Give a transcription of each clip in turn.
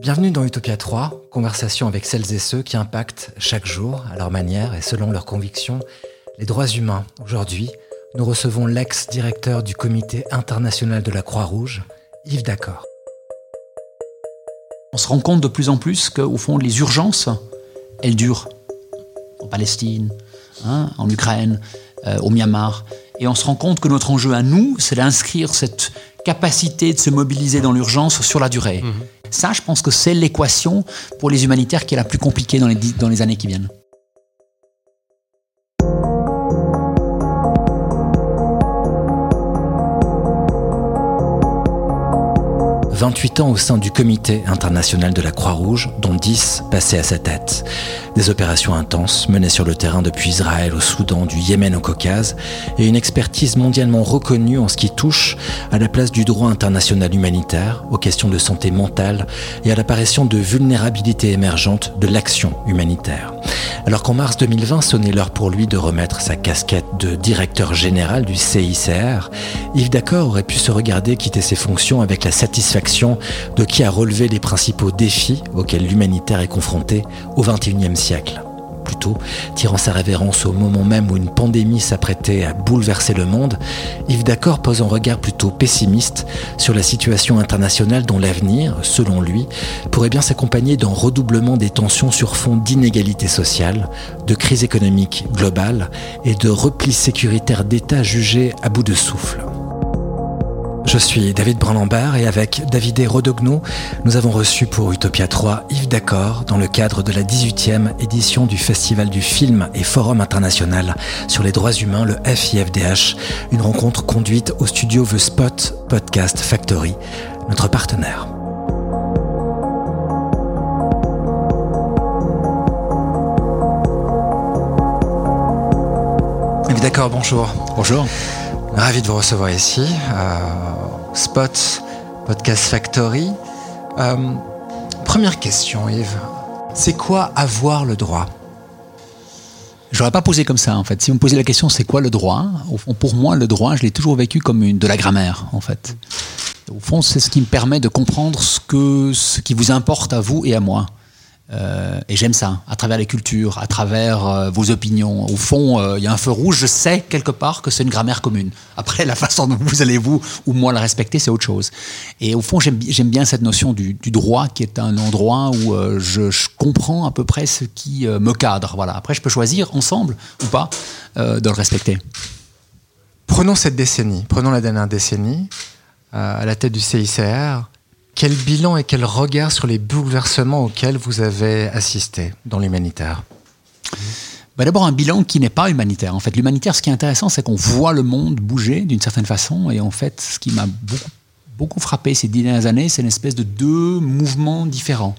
Bienvenue dans Utopia 3, conversation avec celles et ceux qui impactent chaque jour, à leur manière et selon leurs convictions, les droits humains. Aujourd'hui, nous recevons l'ex-directeur du Comité international de la Croix-Rouge, Yves D'accord. On se rend compte de plus en plus qu'au fond, les urgences, elles durent. En Palestine, hein, en Ukraine, euh, au Myanmar. Et on se rend compte que notre enjeu à nous, c'est d'inscrire cette capacité de se mobiliser dans l'urgence sur la durée. Mhm. Ça, je pense que c'est l'équation pour les humanitaires qui est la plus compliquée dans les, dans les années qui viennent. 28 ans au sein du comité international de la Croix-Rouge, dont 10 passaient à sa tête. Des opérations intenses menées sur le terrain depuis Israël au Soudan, du Yémen au Caucase, et une expertise mondialement reconnue en ce qui touche à la place du droit international humanitaire, aux questions de santé mentale et à l'apparition de vulnérabilités émergentes de l'action humanitaire. Alors qu'en mars 2020 sonnait l'heure pour lui de remettre sa casquette de directeur général du CICR, Yves D'accord aurait pu se regarder quitter ses fonctions avec la satisfaction de qui a relevé les principaux défis auxquels l'humanitaire est confronté au XXIe siècle. Plutôt, tirant sa révérence au moment même où une pandémie s'apprêtait à bouleverser le monde, Yves D'accord pose un regard plutôt pessimiste sur la situation internationale dont l'avenir, selon lui, pourrait bien s'accompagner d'un redoublement des tensions sur fond d'inégalités sociales, de crise économique globale et de repli sécuritaire d'États jugés à bout de souffle. Je suis David Brandambert et avec David Rodogno, nous avons reçu pour Utopia 3 Yves D'accord dans le cadre de la 18e édition du Festival du film et Forum international sur les droits humains, le FIFDH, une rencontre conduite au studio The Spot Podcast Factory, notre partenaire. Yves D'accord, bonjour. Bonjour. Ravi de vous recevoir ici. Euh, Spot Podcast Factory. Euh, première question, Yves. C'est quoi avoir le droit? Je n'aurais pas posé comme ça, en fait. Si vous me posez la question, c'est quoi le droit? Pour moi, le droit, je l'ai toujours vécu comme une, de la grammaire, en fait. Au fond, c'est ce qui me permet de comprendre ce, que, ce qui vous importe à vous et à moi. Euh, et j'aime ça, à travers les cultures, à travers euh, vos opinions. Au fond, euh, il y a un feu rouge, je sais quelque part que c'est une grammaire commune. Après, la façon dont vous allez, vous ou moi, la respecter, c'est autre chose. Et au fond, j'aime bien cette notion du, droit, qui est un endroit où je, je, comprends à peu près ce qui me cadre. Voilà. Après, je peux choisir, ensemble ou pas, de le respecter. Prenons cette décennie, prenons la dernière décennie, à la tête du CICR. Quel bilan et quel regard sur les bouleversements auxquels vous avez assisté dans l'humanitaire? Bah D'abord un bilan qui n'est pas humanitaire. En fait, l'humanitaire, ce qui est intéressant, c'est qu'on voit le monde bouger d'une certaine façon. Et en fait, ce qui m'a beaucoup, frappé ces dernières années, c'est une espèce de deux mouvements différents.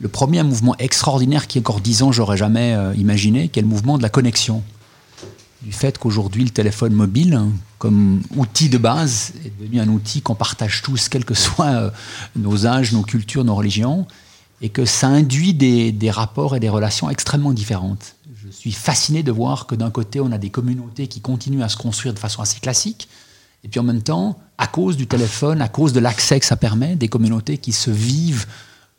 Le premier, un mouvement extraordinaire qui, encore dix ans, j'aurais jamais euh, imaginé, qui est le mouvement de la connexion du fait qu'aujourd'hui le téléphone mobile, comme outil de base, est devenu un outil qu'on partage tous, quels que soient euh, nos âges, nos cultures, nos religions, et que ça induit des, rapports et des relations extrêmement différentes. Je suis fasciné de voir que d'un côté, on a des communautés qui continuent à se construire de façon assez classique, et puis en même temps, à cause du téléphone, à cause de l'accès que ça permet, des communautés qui se vivent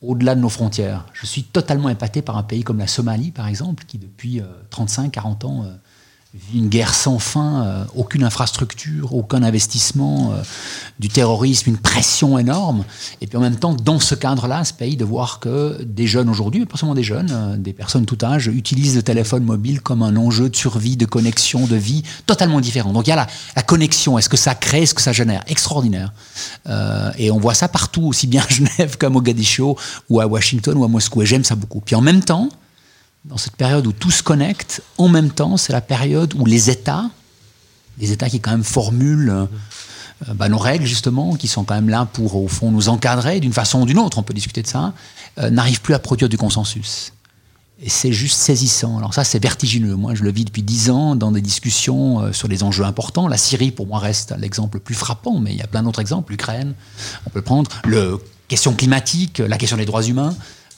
au-delà de nos frontières. Je suis totalement épaté par un pays comme la Somalie, par exemple, qui depuis 35-40 euh, ans euh, une guerre sans fin, euh, aucune infrastructure, aucun investissement, euh, du terrorisme, une pression énorme. Et puis en même temps, dans ce cadre-là, ce pays de voir que des jeunes aujourd'hui, mais pas seulement des jeunes, euh, des personnes tout âge, utilisent le téléphone mobile comme un enjeu de survie, de connexion, de vie, totalement différent. Donc il y a la, la connexion, est-ce que ça crée, est-ce que ça génère? Extraordinaire. et on voit ça partout, aussi bien à Genève qu'à Mogadiscio, ou à Washington, ou à Moscou. Et j'aime ça beaucoup. Puis en même temps, dans cette période où tout se connecte, en même temps, c'est la période où les États, les États qui quand même formulent euh, bah, nos règles justement, qui sont quand même là pour au fond nous encadrer d'une façon ou d'une autre, on peut discuter de ça, euh, n'arrivent plus à produire du consensus. Et c'est juste saisissant. Alors ça, c'est vertigineux. Moi, je le vis depuis dix ans dans des discussions euh, sur les enjeux importants. La Syrie, pour moi, reste l'exemple le plus frappant, mais il y a plein d'autres exemples. L'Ukraine, on peut le prendre. Le question climatique, la question des droits humains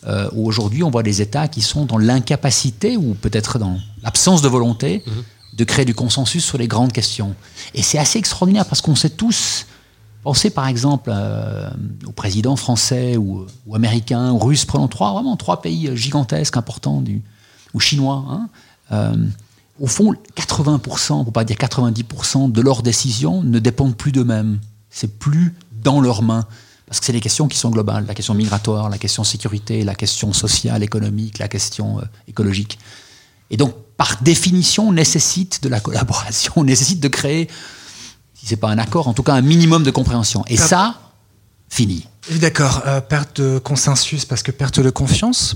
euh, où aujourd'hui on voit des États qui sont dans l'incapacité ou peut-être dans l'absence de volonté mhm. de créer du consensus sur les grandes questions. Et c'est assez extraordinaire parce qu'on sait tous Pensez par exemple euh, au président français ou, américain ou russe, prenons trois, vraiment trois pays gigantesques, importants, du, ou chinois. Hein. Euh, au fond, 80%, pour pas dire 90% de leurs décisions ne dépendent plus d'eux-mêmes. C'est plus dans leurs mains. Parce que c'est des questions qui sont globales, la question migratoire, la question sécurité, la question sociale, économique, la question euh, écologique. Et donc, par définition, nécessite de la collaboration, nécessite de créer si c'est pas un accord, en tout cas un minimum de compréhension. Et ça, fini. D'accord, euh, perte de consensus parce que perte de confiance.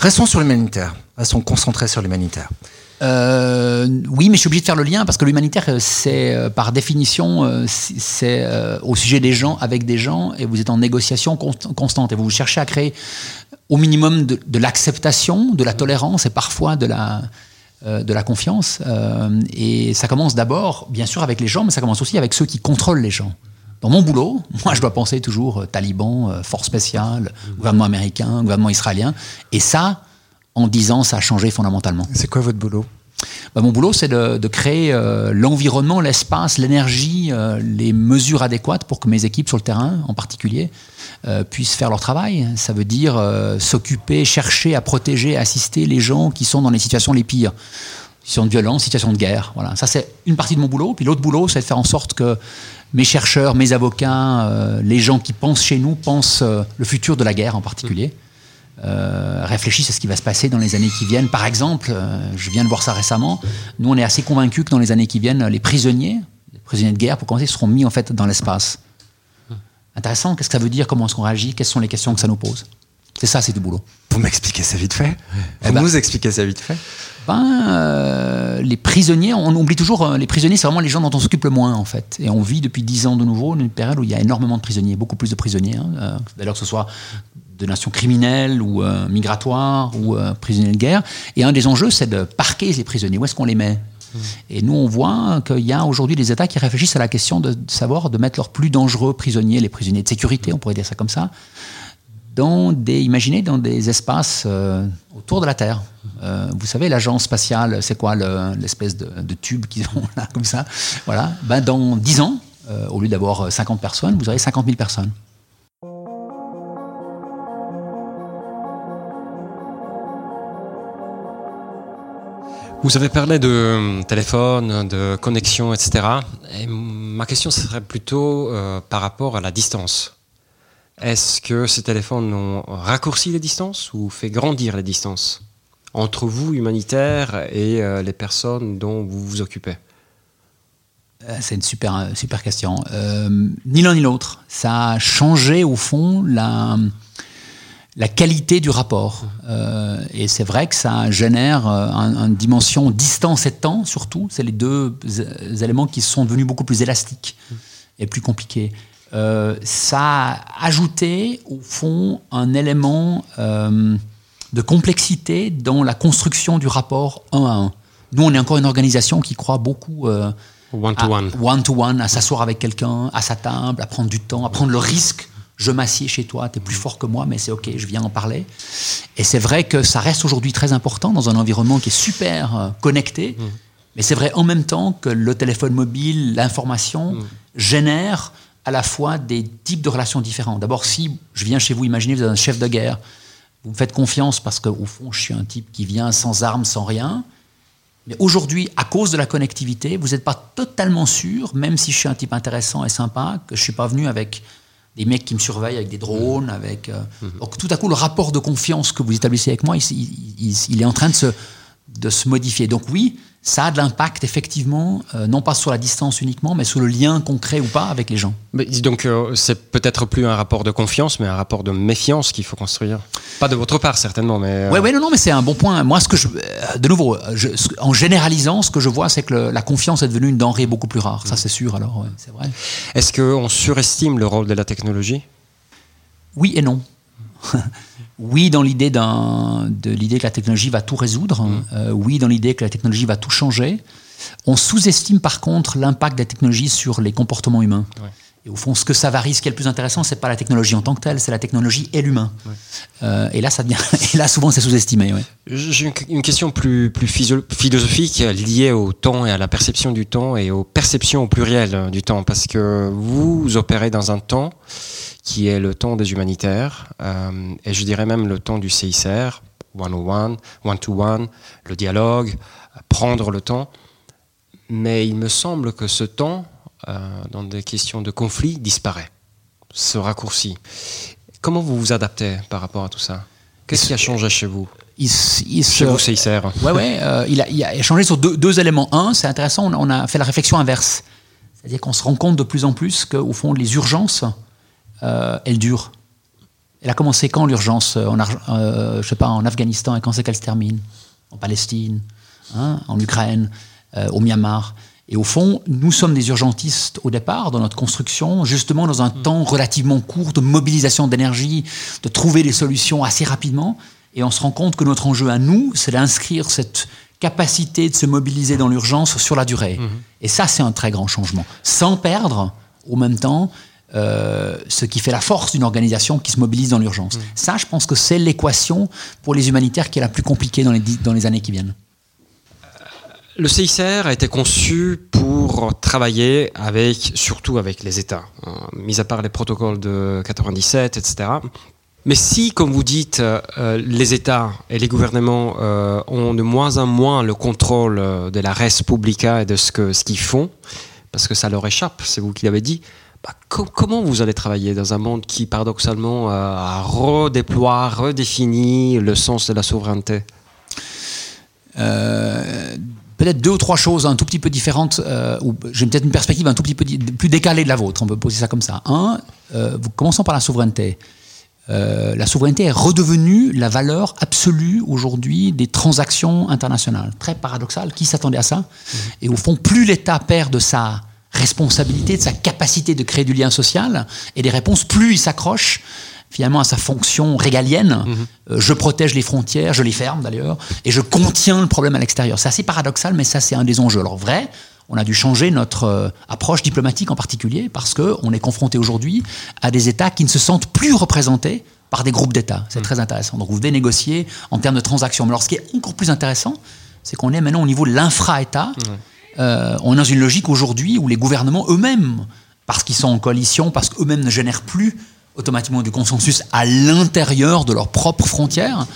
Restons sur l'humanitaire, restons concentrés sur l'humanitaire. Euh, oui, mais je suis obligé de faire le lien parce que l'humanitaire, euh, c'est par définition, c'est au sujet des gens, avec des gens, et vous êtes en négociation constante et vous cherchez à créer au minimum de l'acceptation, de la tolérance et parfois de la, euh, de la confiance. Euh, et ça commence d'abord, bien sûr, avec les gens, mais ça commence aussi avec ceux qui contrôlent les gens. Dans mon boulot, moi, je dois penser toujours euh, taliban, force spéciale, gouvernement américain, gouvernement israélien. Et ça, en dix ans, ça a changé fondamentalement. C'est quoi votre boulot? Bah, mon boulot, c'est de, créer l'environnement, l'espace, l'énergie, les mesures adéquates pour que mes équipes sur le terrain, en particulier, euh, puissent faire leur travail. Ça veut dire euh, s'occuper, chercher à protéger, assister les gens qui sont dans les situations les pires. Situations de violence, situations de guerre. Voilà. Ça, c'est une partie de mon boulot. Puis l'autre boulot, c'est de faire en sorte que mes chercheurs, mes avocats, euh, les gens qui pensent chez nous, pensent le futur de la guerre en particulier. Réfléchissent à ce qui va se passer dans les années qui viennent. Par exemple, je viens de voir ça récemment, nous on est assez convaincus que dans les années qui viennent, les prisonniers, les prisonniers de guerre pour commencer, seront mis en fait dans l'espace intéressant. Qu'est-ce que ça veut dire? Comment est-ce qu'on réagit? Quelles sont les questions que ça nous pose? C'est ça, c'est du boulot. Vous m'expliquez ça vite fait? Eh Vous ben, nous expliquez ça vite fait? Ben, euh, Les prisonniers, on oublie toujours, euh, les prisonniers, c'est vraiment les gens dont on s'occupe le moins, en fait. Et on vit depuis dix ans de nouveau une période où il y a énormément de prisonniers, beaucoup plus de prisonniers. Hein, euh, D'ailleurs, que ce soit de nations criminelles ou migratoires ou prisonniers de guerre. Et un des enjeux, c'est de parquer les prisonniers. Où est-ce qu'on les met? Mm. Et nous, on voit qu'il y a aujourd'hui des États qui réfléchissent à la question de savoir de mettre leurs plus dangereux prisonniers, les prisonniers de sécurité, on pourrait dire ça comme ça, dans des, imaginez, dans des espaces euh, autour de la Terre. Euh, vous savez, l'agence spatiale, c'est quoi l'espèce de, tube qu'ils ont là, comme ça? Voilà. Ben, dans 10 ans, euh, au lieu d'avoir 50 personnes, vous aurez 50 000 personnes. Vous avez parlé de euh, téléphone, de connexion, etc. Et ma question serait plutôt euh, par rapport à la distance. Est-ce que ces téléphones ont raccourci les distances ou fait grandir les distances entre vous, humanitaires, et euh, les personnes dont vous vous occupez? C'est une super, super question. ni l'un ni l'autre. Ça a changé au fond la la qualité du rapport. Euh, et c'est vrai que ça génère euh, une dimension distance et temps, surtout. C'est les deux éléments qui sont devenus beaucoup plus élastiques et plus compliqués. Euh, ça a ajouté, au fond, un élément de complexité dans la construction du rapport un à un. Nous, on est encore une organisation qui croit beaucoup one-to-one, one-to-one, à s'asseoir avec quelqu'un, à sa table, à prendre du temps, à prendre le risque je m'assieds chez toi, tu es plus fort que moi, mais c'est OK, je viens en parler. Et c'est vrai que ça reste aujourd'hui très important dans un environnement qui est super euh, connecté, mmh. mais c'est vrai en même temps que le téléphone mobile, l'information, mmh. génère à la fois des types de relations différents. D'abord, si je viens chez vous, imaginez, vous êtes un chef de guerre, vous me faites confiance parce qu'au fond, je suis un type qui vient sans armes, sans rien. Mais aujourd'hui, à cause de la connectivité, vous n'êtes pas totalement sûr, même si je suis un type intéressant et sympa, que je ne suis pas venu avec des mecs qui me surveillent avec des drones, avec. Euh, mhm. Donc tout à coup, le rapport de confiance que vous établissez avec moi, il, est en train de se, de se modifier. Donc oui, ça a de l'impact effectivement, euh, non pas sur la distance uniquement, mais sur le lien concret ou pas avec les gens. Mais donc euh, c'est peut-être plus un rapport de confiance, mais un rapport de méfiance qu'il faut construire. Pas de votre part certainement, mais. Oui, euh, ouais, non, non, mais c'est un bon point. Moi, ce que je, de nouveau, en généralisant, ce que je vois, c'est que la confiance est devenue une denrée beaucoup plus rare. Ça, mm. c'est sûr. Alors, c'est vrai. Est-ce qu'on surestime le rôle de la technologie? Oui et non. oui, dans l'idée de l'idée que la technologie va tout résoudre. Mm. Euh, oui, dans l'idée que la technologie va tout changer. On sous-estime par contre l'impact de la technologie sur les comportements humains. Et au fond, ce que ça varie, ce qui est le plus intéressant, c'est pas la technologie en tant que telle, c'est la technologie et l'humain. Euh, et là, ça devient, et là, souvent, c'est sous-estimé. Ouais. J'ai une question plus, plus philosophique liée au temps et à la perception du temps et aux perceptions au pluriel euh, du temps, parce que vous opérez dans un temps qui est le temps des humanitaires, euh, et je dirais même le temps du CICR, one-on-one, one-to-one, le dialogue, prendre le temps. Mais il me semble que ce temps, dans des questions de conflit, disparaît, se raccourcit. Comment vous vous adaptez par rapport à tout ça? Qu'est-ce qui a changé chez vous? Il, Chez vous, CICR Oui, ouais, euh, il, a, il, a, changé sur deux, deux éléments. Un, c'est intéressant, on a fait la réflexion inverse. C'est-à-dire qu'on se rend compte de plus en plus qu'au fond, les urgences, euh, elles durent. Elle a commencé quand l'urgence en, euh, je sais pas, en Afghanistan et quand c'est qu'elle se termine? En Palestine, hein, en Ukraine, euh, au Myanmar. Et au fond, nous sommes des urgentistes au départ dans notre construction, justement dans un mm. temps relativement court de mobilisation d'énergie, de trouver des solutions assez rapidement. Et on se rend compte que notre enjeu à nous, c'est d'inscrire cette capacité de se mobiliser dans l'urgence sur la durée. Mm-hmm. Et ça, c'est un très grand changement. Sans perdre, au même temps, euh, ce qui fait la force d'une organisation qui se mobilise dans l'urgence. Mm. Ça, je pense que c'est l'équation pour les humanitaires qui est la plus compliquée dans les, dans les années qui viennent. Le CICR a été conçu pour travailler avec, surtout avec les États, hein, mis à part les protocoles de 97, etc. Mais si, comme vous dites, euh, les États et les gouvernements euh, ont de moins en moins le contrôle euh, de la res publica et de ce qu'ils font, parce que ça leur échappe, c'est vous qui l'avez dit, bah, comment vous allez travailler dans un monde qui, paradoxalement, a redéploie, redéfini le sens de la souveraineté? Peut-être deux ou trois choses un tout petit peu différentes, euh, ou j'ai peut-être une perspective un tout petit peu plus décalée de la vôtre, on peut poser ça comme ça. Un, euh, commençons par la souveraineté. Euh, la souveraineté est redevenue la valeur absolue aujourd'hui des transactions internationales. Très paradoxal, qui s'attendait à ça? Mmh. Et au fond, plus l'État perd de sa responsabilité, de sa capacité de créer du lien social et des réponses, plus il s'accroche finalement à sa fonction régalienne. Mhm. Euh, je protège les frontières, je les ferme d'ailleurs, et je contiens le problème à l'extérieur. C'est assez paradoxal, mais ça c'est un des enjeux. Alors vrai, on a dû changer notre euh, approche diplomatique en particulier parce qu'on est confronté aujourd'hui à des États qui ne se sentent plus représentés par des groupes d'États. C'est mhm. très intéressant. Donc vous devez négocier en termes de transactions. Mais alors ce qui est encore plus intéressant, c'est qu'on est maintenant au niveau de l'infra-État. Euh, on est dans une logique aujourd'hui où les gouvernements eux-mêmes, parce qu'ils sont en coalition, parce qu'eux-mêmes ne génèrent plus automatiquement du consensus à l'intérieur de leurs propres frontières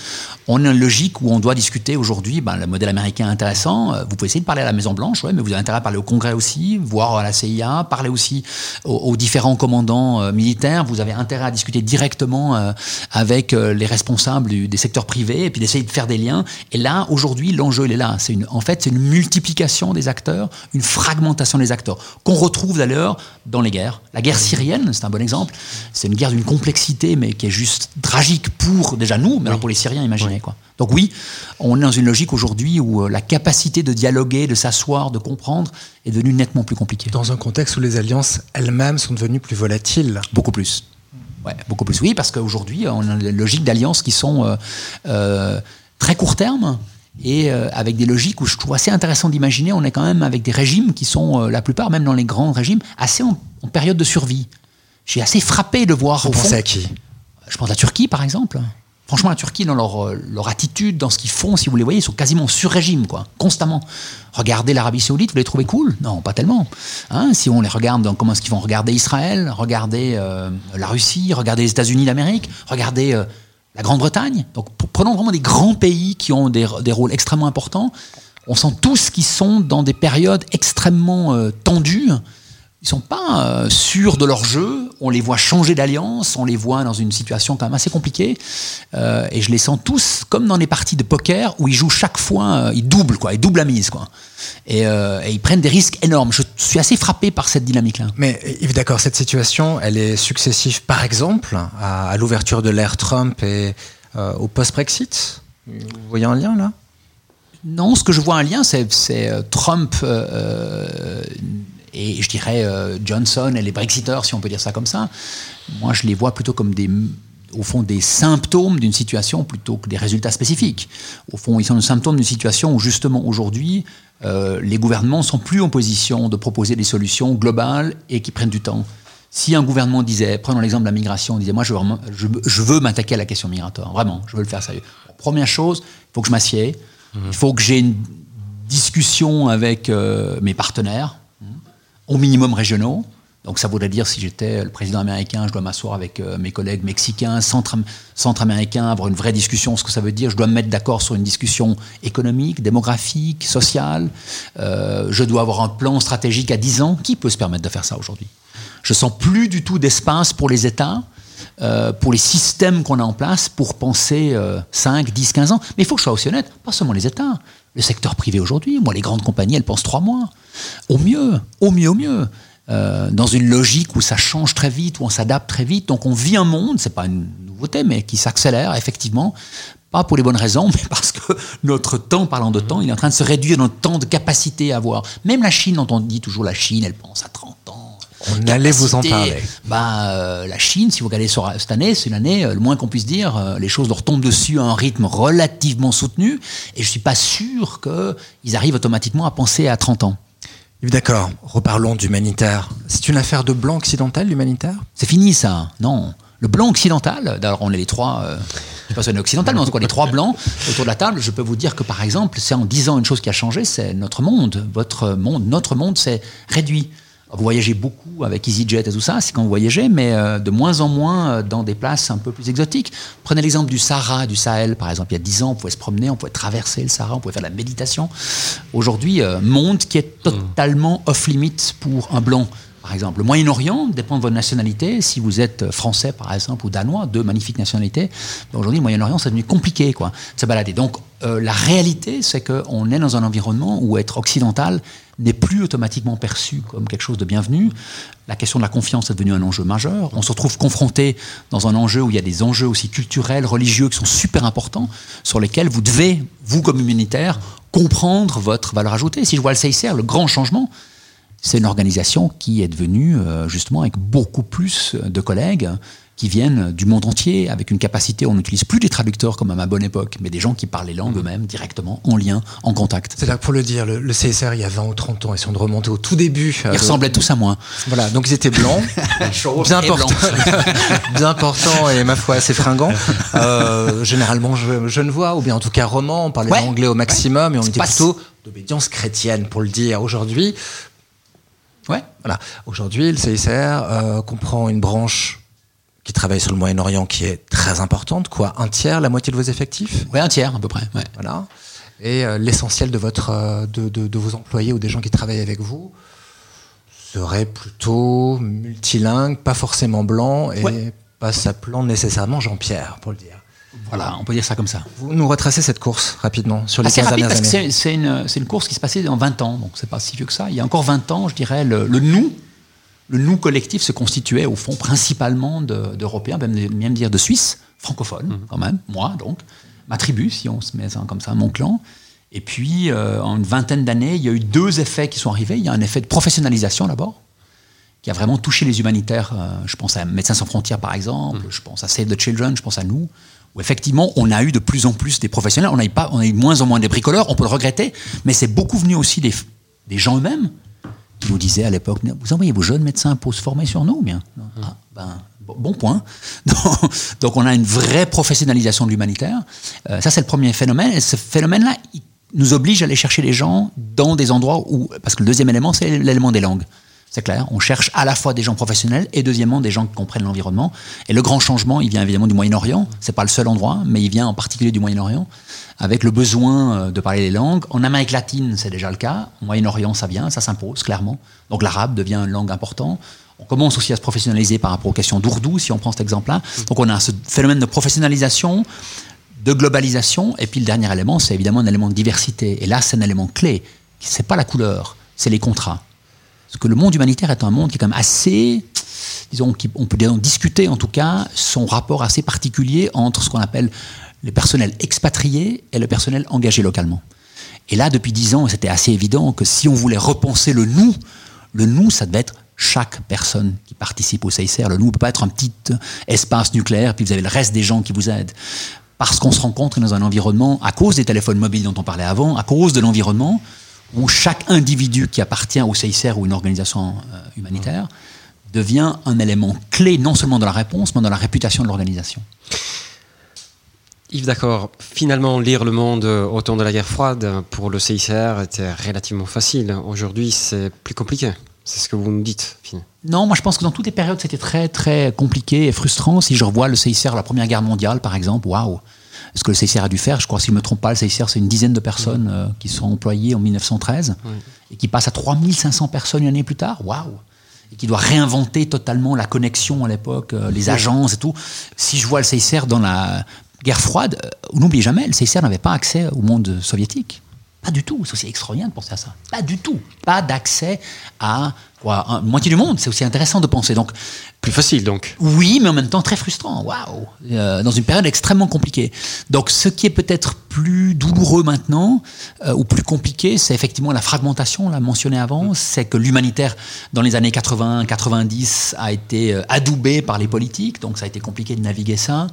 on a une logique où on doit discuter aujourd'hui, ben, le modèle américain est intéressant, euh, vous pouvez essayer de parler à la Maison-Blanche, ouais, mais vous avez intérêt à parler au Congrès aussi, voir à la CIA, parler aussi aux, différents commandants euh, militaires, vous avez intérêt à discuter directement euh, avec les responsables des secteurs privés, et puis d'essayer de faire des liens. Et là, aujourd'hui, l'enjeu, il est là. C'est une, en fait, c'est une multiplication des acteurs, une fragmentation des acteurs, qu'on retrouve d'ailleurs dans les guerres. La guerre syrienne, c'est un bon exemple, c'est une guerre d'une complexité, mais qui est juste tragique pour déjà nous, mais alors pour les Syriens, imaginez. Donc oui, on est dans une logique aujourd'hui où euh, la capacité de dialoguer, de s'asseoir, de comprendre est devenue nettement plus compliquée. Dans un contexte où les alliances elles-mêmes sont devenues plus volatiles. Beaucoup plus. Ouais, beaucoup plus. Oui, parce qu'aujourd'hui, on a des logiques d'alliances qui sont euh, euh, très court terme et avec des logiques où je trouve assez intéressant d'imaginer, on est quand même avec des régimes qui sont, la plupart, même dans les grands régimes, assez en, période de survie. J'ai assez frappé de voir. Vous pensez à qui? Je pense à la Turquie, par exemple. Franchement, la Turquie, dans leur, euh, leur attitude, dans ce qu'ils font, si vous les voyez, ils sont quasiment sur régime, quoi, constamment. Regardez l'Arabie Saoudite, vous les trouvez cool? Non, pas tellement. Hein, si on les regarde, comment est-ce qu'ils vont regarder Israël, regarder euh, la Russie, regarder les États-Unis d'Amérique, regarder euh, la Grande-Bretagne. Donc, prenons vraiment des grands pays qui ont des, des, rôles extrêmement importants. On sent tous qu'ils sont dans des périodes extrêmement tendues ils sont pas euh, sûrs de leur jeu. On les voit changer d'alliance, on les voit dans une situation quand même assez compliquée. Euh, et je les sens tous comme dans les parties de poker où ils jouent chaque fois, euh, ils doublent quoi, ils doublent la mise quoi. Et, ils prennent des risques énormes. Je suis assez frappé par cette dynamique-là. Mais Yves, d'accord, cette situation, elle est successive, par exemple, à, à l'ouverture de l'ère Trump et au post-Brexit? Vous voyez un lien là? Non, ce que je vois un lien, c'est Trump et je dirais euh, Johnson et les Brexiteurs, si on peut dire ça comme ça, moi je les vois plutôt comme des, au fond des symptômes d'une situation plutôt que des résultats spécifiques. Au fond, ils sont des symptômes d'une situation où justement aujourd'hui, euh, les gouvernements sont plus en position de proposer des solutions globales et qui prennent du temps. Si un gouvernement disait, prenons l'exemple de la migration, disait, moi, je veux, je, je veux m'attaquer à la question migratoire, vraiment, je veux le faire sérieux. Première chose, il faut que je m'assieds, il faut que j'ai une discussion avec euh, mes partenaires, au minimum régionaux. Donc ça voudrait dire, si j'étais le président américain, je dois m'asseoir avec euh, mes collègues mexicains, centra-américains, avoir une vraie discussion, ce que ça veut dire. Je dois me mettre d'accord sur une discussion économique, démographique, sociale. Euh, je dois avoir un plan stratégique à 10 ans. Qui peut se permettre de faire ça aujourd'hui? Je sens plus du tout d'espace pour les États. Euh, pour les systèmes qu'on a en place pour penser 5, 10, 15 ans. Mais il faut que je sois aussi honnête, pas seulement les États, le secteur privé aujourd'hui. Moi, les grandes compagnies, elles pensent trois mois. Au mieux, au mieux, au mieux. Euh, dans une logique où ça change très vite, où on s'adapte très vite. Donc on vit un monde, c'est pas une nouveauté, mais qui s'accélère effectivement, pas pour les bonnes raisons, mais parce que notre temps, parlant de temps, il est en train de se réduire, notre temps de capacité à avoir. Même la Chine, dont on dit toujours la Chine, elle pense à 30 ans. On allait vous en parler. Bah, euh, la Chine, si vous regardez sur, cette année, c'est une année, euh, le moins qu'on puisse dire, les choses leur tombent dessus à un rythme relativement soutenu, et je suis pas sûr qu'ils arrivent automatiquement à penser à 30 ans. D'accord, reparlons d'humanitaire. C'est une affaire de blanc occidental, l'humanitaire? C'est fini ça, non. Le blanc occidental, d'ailleurs on est les trois, euh, je sais pas si on est occidental, mais en tout cas les trois blancs autour de la table, je peux vous dire que par exemple, c'est en dix ans une chose qui a changé, c'est notre monde. Votre monde, notre monde s'est réduit. Vous voyagez beaucoup avec EasyJet et tout ça, c'est quand vous voyagez, mais euh, de moins en moins euh, dans des places un peu plus exotiques. Prenez l'exemple du Sahara, du Sahel, par exemple. Il y a 10 ans, on pouvait se promener, on pouvait traverser le Sahara, on pouvait faire de la méditation. Aujourd'hui, euh, monde qui est totalement off-limit pour un blanc. Par exemple, le Moyen-Orient dépend de votre nationalité. Si vous êtes français, par exemple, ou danois, deux magnifiques nationalités, aujourd'hui, le Moyen-Orient, c'est devenu compliqué, quoi, de se balader. Donc, la réalité, c'est qu'on est dans un environnement où être occidental, n'est plus automatiquement perçu comme quelque chose de bienvenu. La question de la confiance est devenue un enjeu majeur. On se retrouve confronté dans un enjeu où il y a des enjeux aussi culturels, religieux qui sont super importants, sur lesquels vous devez, vous comme humanitaire, comprendre votre valeur ajoutée. Si je vois le CICR, le grand changement, c'est une organisation qui est devenue euh, justement avec beaucoup plus de collègues qui viennent du monde entier, avec une capacité, on n'utilise plus des traducteurs comme à ma bonne époque, mais des gens qui parlent les langues eux-mêmes directement, en lien, en contact. C'est là pour le dire, le, CSR il y a 20 ou 30 ans, et si on remonter au tout début... Ils ressemblaient tous à moi. Voilà, donc ils étaient blancs, bien, important, bien important et ma foi assez fringant. Euh, généralement je, ne vois, ou bien en tout cas roman, on parlait anglais au maximum, et on était plutôt d'obédience chrétienne pour le dire. Aujourd'hui, ouais, voilà. Aujourd'hui, le CSR euh, comprend une branche qui travaille sur le Moyen-Orient qui est très importante, quoi, un tiers, la moitié de vos effectifs? Oui, un tiers à peu près. Ouais. Voilà. Et euh, l'essentiel de, votre, euh, de, de, vos employés ou des gens qui travaillent avec vous serait plutôt multilingue, pas forcément blanc et pas s'appelant nécessairement Jean-Pierre, pour le dire. Voilà, on peut dire ça comme ça. Vous nous retracez cette course rapidement sur les Assez 15 rapide dernières parce années. C'est une, une, course qui se passait en 20 ans, donc c'est pas si vieux que ça. Il y a encore 20 ans, je dirais, le, le nous le nous collectif se constituait au fond principalement d'Européens, même, dire de Suisses, francophones mhm. quand même, moi donc, ma tribu, si on se met comme ça, mon clan. Et puis, euh, en une vingtaine d'années, il y a eu deux effets qui sont arrivés. Il y a un effet de professionnalisation d'abord, qui a vraiment touché les humanitaires. Euh, je pense à Médecins sans frontières, par exemple, mhm. je pense à Save the Children, je pense à nous, où effectivement, on a eu de plus en plus des professionnels. On a eu, pas, on a eu de moins en moins des bricoleurs, on peut le regretter, mais c'est beaucoup venu aussi des, des gens eux-mêmes nous disait à l'époque, vous envoyez vos jeunes médecins pour se former sur nous, bien. Ah, ben, bon point. Donc on a une vraie professionnalisation de l'humanitaire. Euh, ça c'est le premier phénomène. Et ce phénomène-là, nous oblige à aller chercher les gens dans des endroits où, parce que le deuxième élément, c'est l'élément des langues. C'est clair, on cherche à la fois des gens professionnels et deuxièmement des gens qui comprennent l'environnement. Et le grand changement, il vient évidemment du Moyen-Orient. C'est pas le seul endroit, mais il vient en particulier du Moyen-Orient, avec le besoin euh, de parler les langues. En Amérique latine, c'est déjà le cas. Au Moyen-Orient, ça vient, ça s'impose clairement. Donc l'arabe devient une langue importante. On commence aussi à se professionnaliser par rapport aux questions d'ourdou, si on prend cet exemple-là. Donc on a ce phénomène de professionnalisation, de globalisation, et puis le dernier élément, c'est évidemment un élément de diversité. Et là, c'est un élément clé. C'est pas la couleur, c'est les contrats. Parce que le monde humanitaire est un monde qui est quand même assez, disons, on peut discuter en tout cas son rapport assez particulier entre ce qu'on appelle les personnels expatriés et le personnel engagé localement. Et là, depuis dix ans, c'était assez évident que si on voulait repenser le nous, le nous, ça devait être chaque personne qui participe au CICR. Le nous ne peut pas être un petit espace nucléaire, puis vous avez le reste des gens qui vous aident. Parce qu'on se rencontre dans un environnement, à cause des téléphones mobiles dont on parlait avant, à cause de l'environnement, où chaque individu qui appartient au CICR ou une organisation euh, humanitaire devient un élément clé non seulement dans la réponse, mais dans la réputation de l'organisation. Yves, d'accord. Finalement, lire le monde au temps de la guerre froide pour le CICR était relativement facile. Aujourd'hui, c'est plus compliqué. C'est ce que vous nous dites. Non, moi je pense que dans toutes les périodes, c'était très très compliqué et frustrant. Si je revois le CICR, la Première Guerre mondiale, par exemple, waouh ce que le CICR a dû faire. Je crois, si je ne me trompe pas, le CICR, c'est une dizaine de personnes euh, qui sont employées en 1913 et qui passent à 3500 personnes une année plus tard. Waouh et qui doit réinventer totalement la connexion à l'époque, euh, les agences et tout. Si je vois le CICR dans la guerre froide, euh, n'oubliez jamais, le CICR n'avait pas accès au monde soviétique. Pas du tout. C'est aussi extraordinaire de penser à ça. Pas du tout. Pas d'accès à quoi, moitié du monde. C'est aussi intéressant de penser. Donc, plus facile donc. Oui, mais en même temps très frustrant. Waouh euh, Dans une période extrêmement compliquée. Donc ce qui est peut-être plus douloureux maintenant euh, ou plus compliqué, c'est effectivement la fragmentation, on l'a mentionné avant. Mm. C'est que l'humanitaire dans les années 80-90 a été euh, adoubé par les politiques, donc ça a été compliqué de naviguer ça.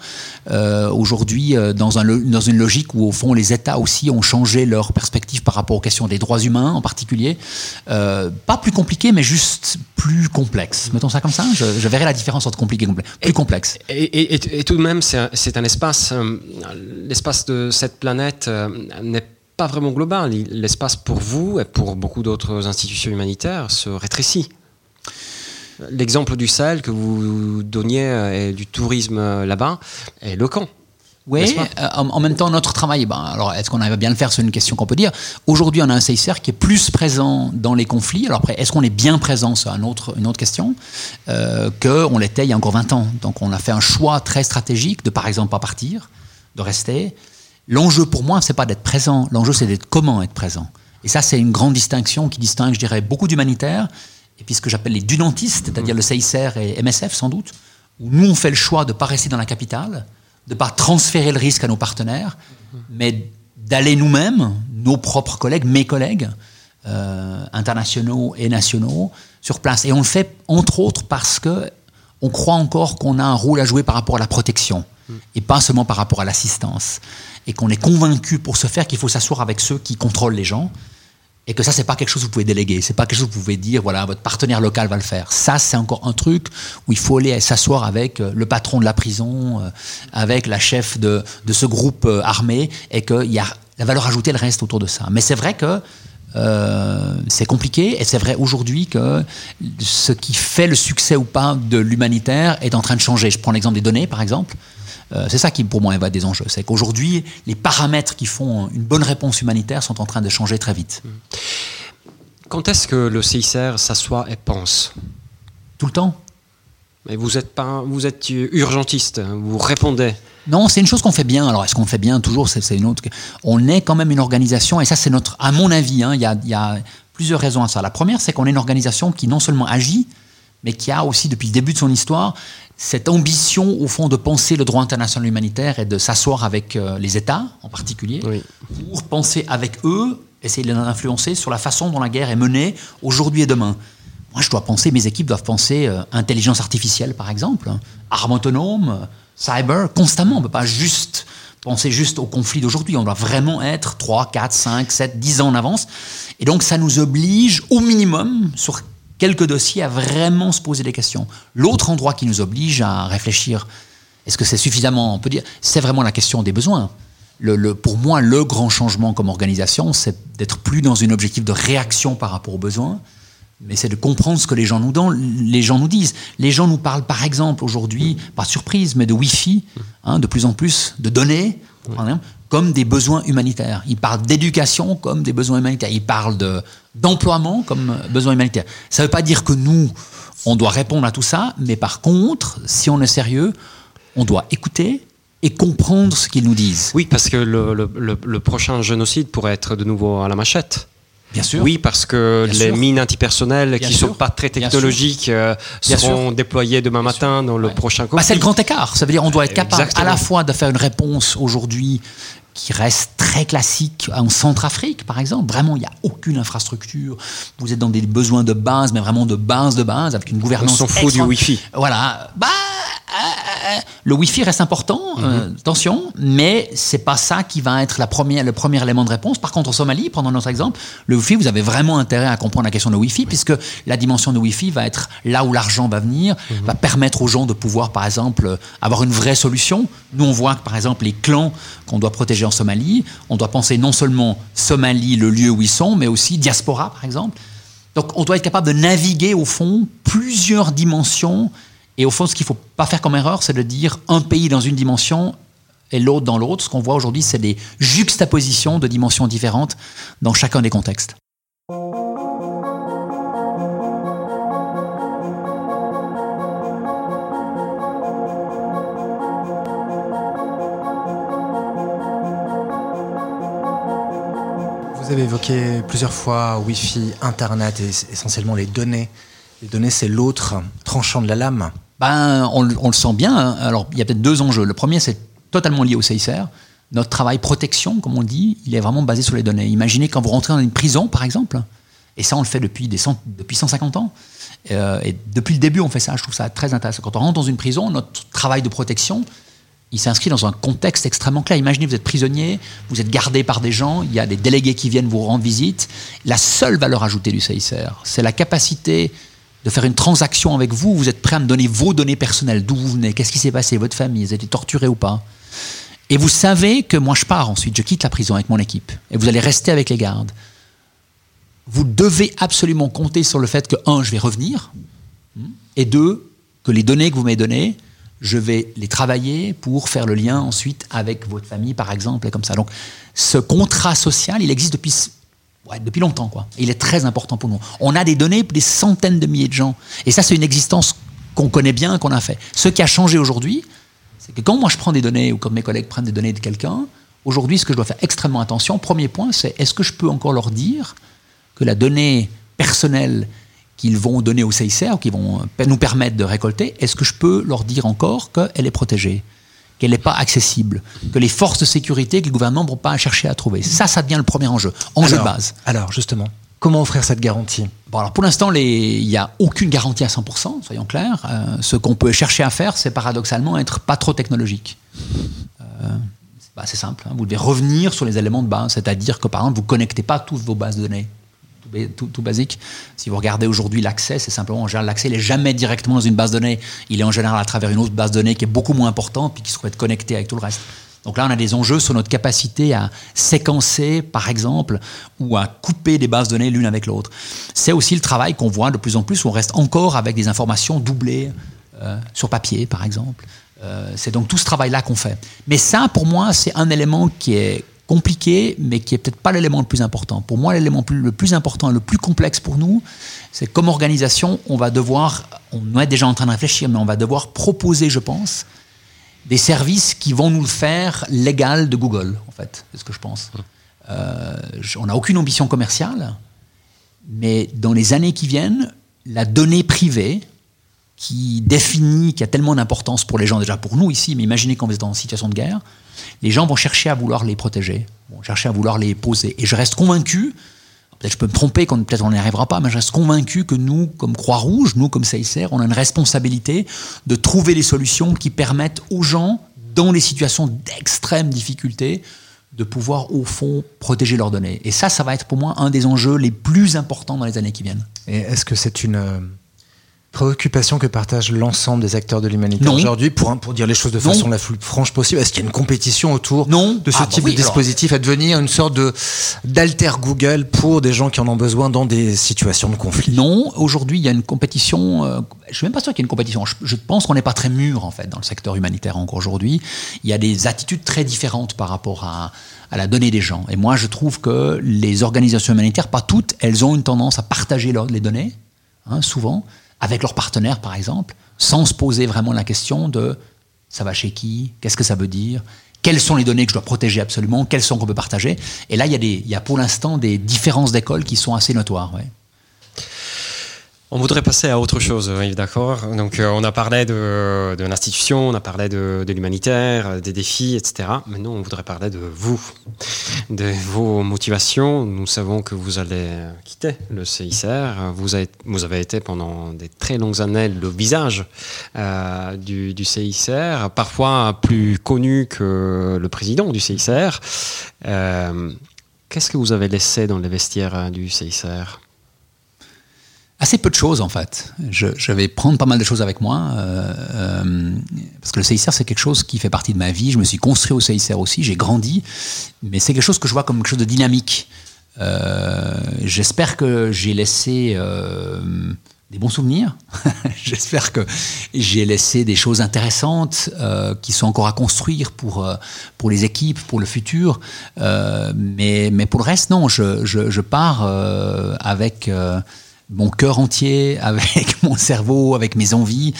Aujourd'hui, dans, un, dans une logique où au fond les États aussi ont changé leur perspective par rapport aux questions des droits humains en particulier. pas plus compliqué, mais juste plus complexe. Mettons ça comme ça. Je, je la différence entre compliqué et complexe. Plus complexe. Et, tout de même, c'est un, espace. Euh, l'espace de cette planète euh, n'est pas vraiment global. L'espace pour vous et pour beaucoup d'autres institutions humanitaires se rétrécit. L'exemple du Sahel que vous donniez euh, et du tourisme là-bas est le camp. Oui, euh, en, même temps, notre travail, ben, alors est-ce qu'on arrive à bien le faire? C'est une question qu'on peut dire. Aujourd'hui, on a un CICR qui est plus présent dans les conflits. Alors après, est-ce qu'on est bien présent? C'est une autre, une autre question, euh, qu'on l'était il y a encore 20 ans. Donc on a fait un choix très stratégique de, par exemple, pas partir, de rester. L'enjeu pour moi, c'est pas d'être présent. L'enjeu, c'est d'être comment être présent. Et ça, c'est une grande distinction qui distingue, je dirais, beaucoup d'humanitaires et puis ce que j'appelle les dunantistes, c'est-à-dire le CICR et MSF sans doute, où nous, on fait le choix de ne pas rester dans la capitale, de ne pas transférer le risque à nos partenaires, mais d'aller nous-mêmes, nos propres collègues, mes collègues, euh, internationaux et nationaux, sur place. Et on le fait entre autres parce que on croit encore qu'on a un rôle à jouer par rapport à la protection et pas seulement par rapport à l'assistance. Et qu'on est convaincu pour ce faire qu'il faut s'asseoir avec ceux qui contrôlent les gens et que ça c'est pas quelque chose que vous pouvez déléguer, c'est pas quelque chose que vous pouvez dire voilà votre partenaire local va le faire. Ça c'est encore un truc où il faut aller s'asseoir avec euh, le patron de la prison, euh, avec la chef de, de ce groupe euh, armé et qu'il y a la valeur ajoutée elle reste autour de ça. Mais c'est vrai que c'est compliqué et c'est vrai aujourd'hui que ce qui fait le succès ou pas de l'humanitaire est en train de changer. Je prends l'exemple des données par exemple. Euh, c'est ça qui, pour moi, va des enjeux. C'est qu'aujourd'hui, les paramètres qui font une bonne réponse humanitaire sont en train de changer très vite. Quand est-ce que le CICR s'assoit et pense? Tout le temps. Mais vous êtes pas, vous êtes urgentiste, vous répondez. Non, c'est une chose qu'on fait bien. Alors, est-ce qu'on fait bien toujours? C'est une autre. On est quand même une organisation, et ça, c'est notre. À mon avis, hein, il y, a, plusieurs raisons à ça. La première, c'est qu'on est une organisation qui non seulement agit, mais qui a aussi, depuis le début de son histoire, cette ambition, au fond, de penser le droit international humanitaire et de s'asseoir avec euh, les États, en particulier, pour penser avec eux, essayer de les influencer sur la façon dont la guerre est menée aujourd'hui et demain. Moi, je dois penser, mes équipes doivent penser euh, intelligence artificielle, par exemple, hein, armes autonomes, cyber, constamment. On ne peut pas juste penser juste au conflit d'aujourd'hui. On doit vraiment être 3, 4, 5, 7, 10 ans en avance. Et donc, ça nous oblige, au minimum, sur quelques dossiers à vraiment se poser des questions. L'autre endroit qui nous oblige à réfléchir, est-ce que c'est suffisamment, on peut dire, c'est vraiment la question des besoins. Le, pour moi, le grand changement comme organisation, c'est d'être plus dans un objectif de réaction par rapport aux besoins, mais c'est de comprendre ce que les gens nous, donnent, les gens nous disent. Les gens nous parlent, par exemple, aujourd'hui, pas surprise, mais de Wi-Fi, hein, de plus en plus, de données, comme des besoins humanitaires. Ils parlent d'éducation comme des besoins humanitaires. Ils parlent d'emploiement comme besoins humanitaires. Ça ne veut pas dire que nous, on doit répondre à tout ça, mais par contre, si on est sérieux, on doit écouter et comprendre ce qu'ils nous disent. Oui, parce que le, le prochain génocide pourrait être de nouveau à la machette. Bien sûr. Oui, parce que les mines antipersonnelles qui ne sont pas très technologiques euh, seront déployées demain matin dans le prochain conflit. Bah, c'est le grand écart. Ça veut dire qu'on doit être capable à la fois de faire une réponse aujourd'hui qui reste très classique en Centrafrique, par exemple. Vraiment, il n'y a aucune infrastructure. Vous êtes dans des besoins de base, mais vraiment de base de base, avec une gouvernance. On s'en fout du Wi-Fi. Voilà. Bah, le Wi-Fi reste important, euh, mhm. attention, mais c'est pas ça qui va être la première, le premier élément de réponse. Par contre, en Somalie, prenons notre exemple, le Wi-Fi, vous avez vraiment intérêt à comprendre la question de Wi-Fi, puisque la dimension de Wi-Fi va être là où l'argent va venir, mhm. va permettre aux gens de pouvoir, par exemple, avoir une vraie solution. Nous, on voit que, par exemple, les clans qu'on doit protéger en Somalie, on doit penser non seulement Somalie, le lieu où ils sont, mais aussi diaspora, par exemple. Donc, on doit être capable de naviguer, au fond, plusieurs dimensions et au fond, ce qu'il ne faut pas faire comme erreur, c'est de dire un pays dans une dimension et l'autre dans l'autre. Ce qu'on voit aujourd'hui, c'est des juxtapositions de dimensions différentes dans chacun des contextes. Vous avez évoqué plusieurs fois Wi-Fi, Internet et essentiellement les données. Les données, c'est l'autre tranchant de la lame ben, on, le sent bien. Hein. Alors, il y a peut-être deux enjeux. Le premier, c'est totalement lié au CICR. Notre travail protection, comme on dit, il est vraiment basé sur les données. Imaginez quand vous rentrez dans une prison, par exemple, et ça, on le fait depuis, des depuis 150 ans. Euh, et depuis le début, on fait ça. Je trouve ça très intéressant. Quand on rentre dans une prison, notre travail de protection, il s'inscrit dans un contexte extrêmement clair. Imaginez, vous êtes prisonnier, vous êtes gardé par des gens, il y a des délégués qui viennent vous rendre visite. La seule valeur ajoutée du CICR, c'est la capacité de faire une transaction avec vous, vous êtes prêt à me donner vos données personnelles, d'où vous venez, qu'est-ce qui s'est passé, votre famille, vous avez été torturé ou pas. Et vous savez que moi je pars ensuite, je quitte la prison avec mon équipe, et vous allez rester avec les gardes. Vous devez absolument compter sur le fait que, un, je vais revenir, et deux, que les données que vous m'avez données, je vais les travailler pour faire le lien ensuite avec votre famille, par exemple, et comme ça. Donc, ce contrat social, il existe depuis depuis longtemps, quoi. il est très important pour nous. On a des données pour des centaines de milliers de gens. Et ça, c'est une existence qu'on connaît bien, qu'on a fait. Ce qui a changé aujourd'hui, c'est que quand moi je prends des données ou quand mes collègues prennent des données de quelqu'un, aujourd'hui, ce que je dois faire extrêmement attention, premier point, c'est est-ce que je peux encore leur dire que la donnée personnelle qu'ils vont donner au CICR, ou qui vont nous permettre de récolter, est-ce que je peux leur dire encore qu'elle est protégée? Qu'elle n'est pas accessible, que les forces de sécurité, que le gouvernement ne vont pas chercher à trouver. Ça, ça devient le premier enjeu, enjeu de base. Alors, justement, comment offrir cette garantie? Bon, alors pour l'instant, il n'y a aucune garantie à 100%, soyons clairs. Euh, ce qu'on peut chercher à faire, c'est paradoxalement être pas trop technologique. Euh, c'est simple, hein. vous devez revenir sur les éléments de base, c'est-à-dire que par exemple, vous ne connectez pas toutes vos bases de données tout, basique. Si vous regardez aujourd'hui l'accès, c'est simplement en général l'accès n'est jamais directement dans une base de données. Il est en général à travers une autre base de données qui est beaucoup moins importante puis qui se trouve être connectée avec tout le reste. Donc là, on a des enjeux sur notre capacité à séquencer, par exemple, ou à couper des bases de données l'une avec l'autre. C'est aussi le travail qu'on voit de plus en plus, où on reste encore avec des informations doublées euh, sur papier, par exemple. Euh, c'est donc tout ce travail-là qu'on fait. Mais ça, pour moi, c'est un élément qui est compliqué, mais qui est peut-être pas l'élément le plus important. Pour moi, l'élément le plus important, le plus complexe pour nous, c'est comme organisation, on va devoir, on est déjà en train de réfléchir, mais on va devoir proposer, je pense, des services qui vont nous le faire légal de Google, en fait, c'est ce que je pense. Euh, on n'a aucune ambition commerciale, mais dans les années qui viennent, la donnée privée, qui définit, qui a tellement d'importance pour les gens, déjà pour nous ici, mais imaginez quand vous êtes en situation de guerre, les gens vont chercher à vouloir les protéger, vont chercher à vouloir les poser. Et je reste convaincu, peut-être je peux me tromper, peut-être on n'y arrivera pas, mais je reste convaincu que nous, comme Croix-Rouge, nous, comme CICR, on a une responsabilité de trouver les solutions qui permettent aux gens, dans les situations d'extrême difficulté, de pouvoir, au fond, protéger leurs données. Et ça, ça va être pour moi un des enjeux les plus importants dans les années qui viennent. Et est-ce que c'est une euh, préoccupation que partage l'ensemble des acteurs de l'humanité aujourd'hui pour, pour dire les choses de façon la plus franche possible Est-ce qu'il y a une compétition autour non. de ce ah, bah type de dispositif à devenir une sorte de d'alter Google pour des gens qui en ont besoin dans des situations de conflit? Non, aujourd'hui il y a une compétition. Euh, je suis même pas sûr qu'il y ait une compétition. Je, pense qu'on n'est pas très mûr en fait dans le secteur humanitaire encore aujourd'hui. Il y a des attitudes très différentes par rapport à à la donnée des gens. Et moi, je trouve que les organisations humanitaires, pas toutes, elles ont une tendance à partager les données, hein, souvent avec leurs partenaires, par exemple, sans se poser vraiment la question de ça va chez qui, qu'est-ce que ça veut dire, quelles sont les données que je dois protéger absolument, quelles sont qu'on peut partager? Et là, il y a, des, il y a pour l'instant des différences d'école qui sont assez notoires. On voudrait passer à autre chose, Yves, d'accord Donc, euh, on a parlé de, l'institution, on a parlé de, l'humanitaire, des défis, etc. Maintenant, on voudrait parler de vous, de vos motivations. Nous savons que vous allez quitter le CICR. Vous avez, été pendant des très longues années le visage euh, du, du, CICR, parfois plus connu que le président du CICR. Euh, qu'est-ce que vous avez laissé dans les vestiaires du CICR Assez peu de choses en fait. Je, vais prendre pas mal de choses avec moi euh, euh, parce que le CICR c'est quelque chose qui fait partie de ma vie. Je me suis construit au CICR aussi, j'ai grandi, mais c'est quelque chose que je vois comme quelque chose de dynamique. Euh, j'espère que j'ai laissé des bons souvenirs. J'espère que j'ai laissé des choses intéressantes qui sont encore à construire pour, pour les équipes, pour le futur. mais, mais pour le reste, non, je, je, je pars avec mon cœur entier, avec mon cerveau, avec mes envies,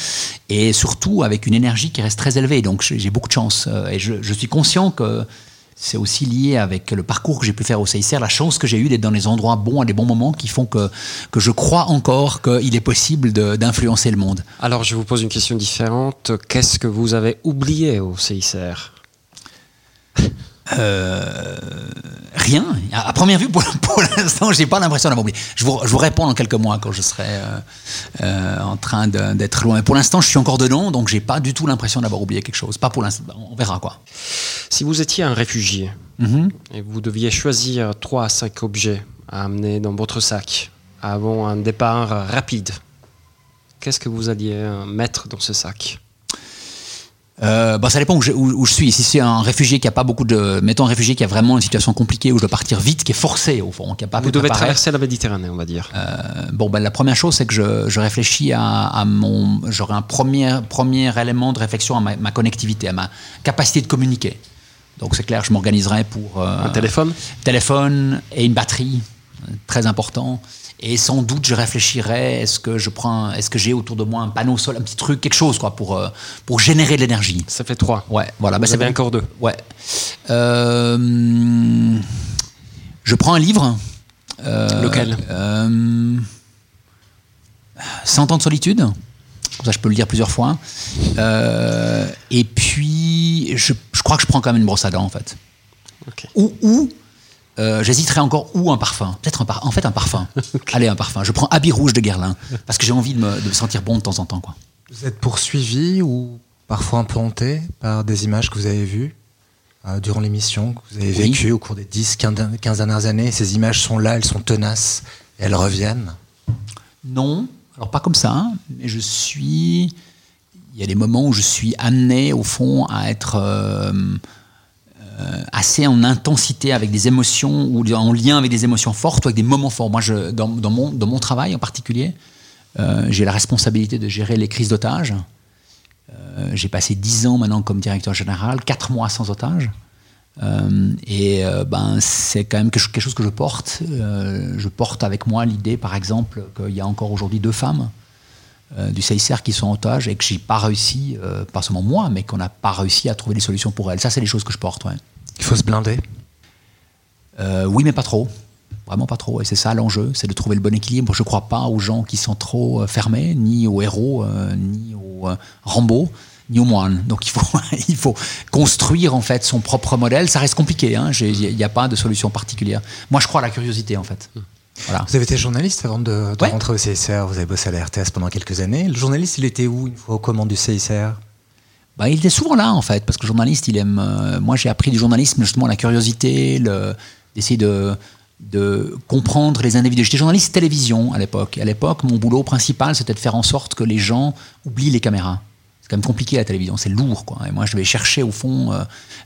et surtout avec une énergie qui reste très élevée. Donc j'ai beaucoup de chance. Euh, et je, suis conscient que c'est aussi lié avec le parcours que j'ai pu faire au CICR, la chance que j'ai eue d'être dans les endroits bons à des bons moments qui font que, que je crois encore qu'il est possible d'influencer le monde. Alors je vous pose une question différente. Qu'est-ce que vous avez oublié au CICR? Euh, rien. À première vue, pour, pour l'instant, j'ai pas l'impression d'avoir oublié. Je vous, je vous, réponds dans quelques mois quand je serai euh, euh, en train d'être loin. Pour l'instant, je suis encore dedans, donc j'ai pas du tout l'impression d'avoir oublié quelque chose. Pas pour l'instant. On verra quoi. Si vous étiez un réfugié mm-hmm. et vous deviez choisir trois à cinq objets à amener dans votre sac avant un départ rapide, qu'est-ce que vous alliez mettre dans ce sac? Euh, bah, ça dépend où je, où, je suis. Si c'est un réfugié qui a pas beaucoup de, mettons un réfugié qui a vraiment une situation compliquée où je dois partir vite, qui est forcé au fond, qui a pas. Vous devez traverser la Méditerranée, on va dire. Euh, bon, ben la première chose, c'est que je, je réfléchis à, à mon, j'aurai un premier premier élément de réflexion à ma, connectivité, à ma capacité de communiquer. Donc c'est clair, je m'organiserai pour euh, un téléphone, téléphone et une batterie, très important. Et sans doute, je réfléchirais est-ce que je prends, est-ce que j'ai autour de moi un panneau solaire, un petit truc, quelque chose, quoi, pour, euh, pour générer de l'énergie. Ça fait trois. Ouais, voilà. Vous bah, avez encore deux. Ouais. Euh, je prends un livre. Euh, Lequel? 100 ans de solitude. Comme ça, je peux le lire plusieurs fois. et puis, je, je, crois que je prends quand même une brosse à dents, en fait. Ou, ou euh, j'hésiterais encore ou un parfum. Peut-être un par... en fait un parfum. Allez, un parfum. Je prends Habit Rouge de Guerlain parce que j'ai envie de me, sentir bon de temps en temps. Quoi. Vous êtes poursuivi ou parfois un peu hanté par des images que vous avez vues euh, durant l'émission, que vous avez vécues au cours des 10, 15 dernières années? Ces images sont là, elles sont tenaces, et elles reviennent? Non, alors pas comme ça, hein, mais je suis. Il y a des moments où je suis amené, au fond, à être. Euh, assez en intensité avec des émotions ou en lien avec des émotions fortes ou avec des moments forts. Moi, dans, mon, dans mon travail en particulier, euh, j'ai la responsabilité de gérer les crises d'otages. Euh, j'ai passé dix ans maintenant comme directeur général, quatre mois sans otages. et ben, c'est quand même quelque chose que je porte. je porte avec moi l'idée, par exemple, qu'il y a encore aujourd'hui deux femmes du CICR qui sont en otages et que j'ai pas réussi, pas seulement moi, mais qu'on n'a pas réussi à trouver des solutions pour elles. Ça, c'est les choses que je porte. Ouais. Il faut se blinder euh, Oui, mais pas trop. Vraiment pas trop. Et c'est ça l'enjeu, c'est de trouver le bon équilibre. Je ne crois pas aux gens qui sont trop euh, fermés, ni aux héros, euh, ni aux Rambo, ni aux moines. Donc il faut, il faut construire en fait son propre modèle. Ça reste compliqué. Hein. Il n'y a pas de solution particulière. Moi, je crois à la curiosité en fait. Voilà. Vous avez été journaliste avant de, rentrer au CICR. Vous avez bossé à la RTS pendant quelques années. Le journaliste, il était où une fois aux commandes du CICR bah, il était souvent là en fait, parce que le journaliste, il aime. Euh, moi, j'ai appris du journalisme justement la curiosité, d'essayer de, de comprendre les individus. J'étais journaliste télévision à l'époque. À l'époque, mon boulot principal, c'était de faire en sorte que les gens oublient les caméras. C'est quand même compliqué la télévision, c'est lourd quoi. Et moi, je devais chercher au fond euh,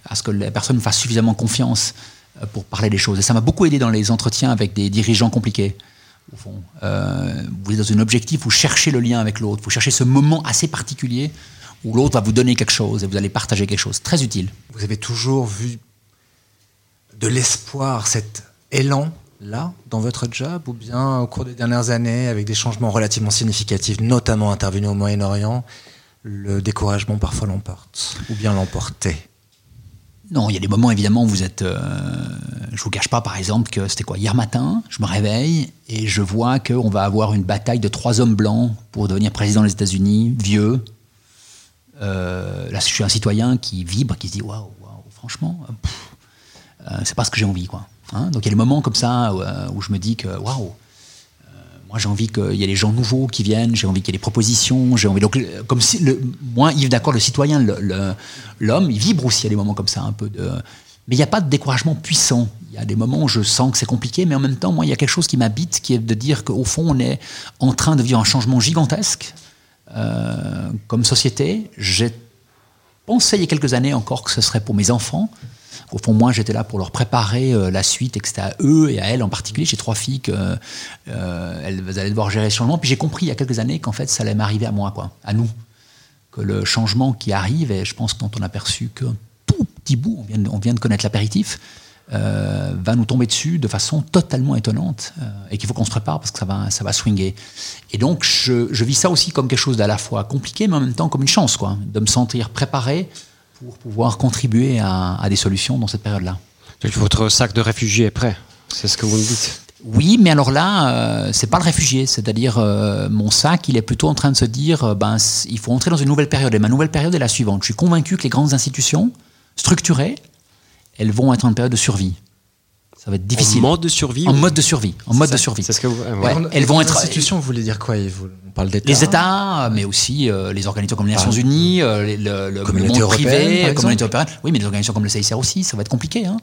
à ce que les personnes fassent suffisamment confiance pour parler des choses. Et ça m'a beaucoup aidé dans les entretiens avec des dirigeants compliqués. Au fond, vous êtes dans un objectif, vous cherchez le lien avec l'autre, vous cherchez ce moment assez particulier où l'autre va vous donner quelque chose et vous allez partager quelque chose. Très utile. Vous avez toujours vu de l'espoir, cet élan-là dans votre job ou bien au cours des dernières années, avec des changements relativement significatifs, notamment intervenus au Moyen-Orient, le découragement parfois l'emporte ou bien l'emportait? Non, il y a des moments évidemment où vous êtes, euh, je vous cache pas, par exemple, que c'était quoi Hier matin, je me réveille et je vois qu'on va avoir une bataille de trois hommes blancs pour devenir président des États-Unis, vieux. Euh, là, je suis un citoyen qui vibre, qui se dit waouh, waouh, franchement, euh, c'est pas ce que j'ai envie, quoi. Hein. Donc il y a des moments comme ça où, je me dis que waouh, moi j'ai envie qu'il y ait des gens nouveaux qui viennent, j'ai envie qu'il y ait des propositions, j'ai envie donc comme si le, moi Yves d'accord le citoyen l'homme il vibre aussi à des moments comme ça un peu de mais il n'y a pas de découragement puissant. Il y a des moments où je sens que c'est compliqué, mais en même temps, moi, il y a quelque chose qui m'habite, qui est de dire qu'au fond, on est en train de vivre un changement gigantesque euh, comme société. J'ai pensé il y a quelques années encore que ce serait pour mes enfants. Au fond, moi, j'étais là pour leur préparer euh, la suite et que c'était à eux et à elles en particulier. J'ai trois filles qu'elles euh, allaient devoir gérer ce changement. Puis j'ai compris il y a quelques années qu'en fait, ça allait m'arriver à moi, quoi, à nous. Que le changement qui arrive, et je pense quand on a perçu que petit bout, on vient de connaître l'apéritif, euh, va nous tomber dessus de façon totalement étonnante euh, et qu'il faut qu'on se prépare parce que ça va, ça va swinguer. Et donc, je, je vis ça aussi comme quelque chose d'à la fois compliqué, mais en même temps comme une chance, quoi, de me sentir préparé pour pouvoir contribuer à, à des solutions dans cette période-là. Votre sac de réfugiés est prêt, c'est ce que vous me dites oui, mais alors là, euh, c'est pas le réfugié, c'est-à-dire euh, mon sac, il est plutôt en train de se dire, euh, ben, il faut entrer dans une nouvelle période. Et ma nouvelle période est la suivante. Je suis convaincu que les grandes institutions, structurées, elles vont être en période de survie. Ça va être difficile. En mode de survie En mode de survie. En mode de survie. C'est ce que vous, elles vont être. Institutions, vous voulez dire quoi On parle d'État. Les États, mais aussi euh, les organisations comme les Nations Unies, euh, le, le, monde privé, la communauté européenne. Oui, mais les organisations comme le CICR aussi, ça va être compliqué. Hein.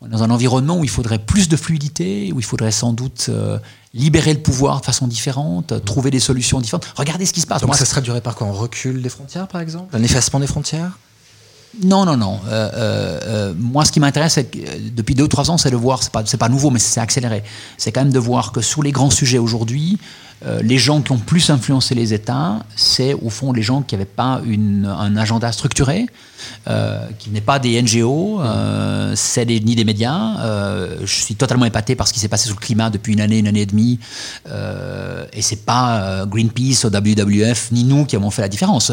On est dans un environnement où il faudrait plus de fluidité, où il faudrait sans doute euh, libérer le pouvoir de façon différente, trouver des solutions différentes. Regardez ce qui se passe. Donc ça serait duré par quoi? On recule des frontières, par exemple? Un effacement des frontières? Non, non, non. Euh, euh, euh, moi, ce qui m'intéresse, depuis deux ou trois ans, c'est de voir, c'est pas, pas nouveau, mais c'est accéléré. C'est quand même de voir que sur les grands sujets aujourd'hui, euh, les gens qui ont plus influencé les États, c'est au fond les gens qui n'avaient pas un agenda structuré, euh, qui n'est pas des NGO, euh, c'est ni des médias. je suis totalement épaté par ce qui s'est passé sur le climat depuis une année, une année et demie. et c'est pas Greenpeace, WWF, ni nous qui avons fait la différence.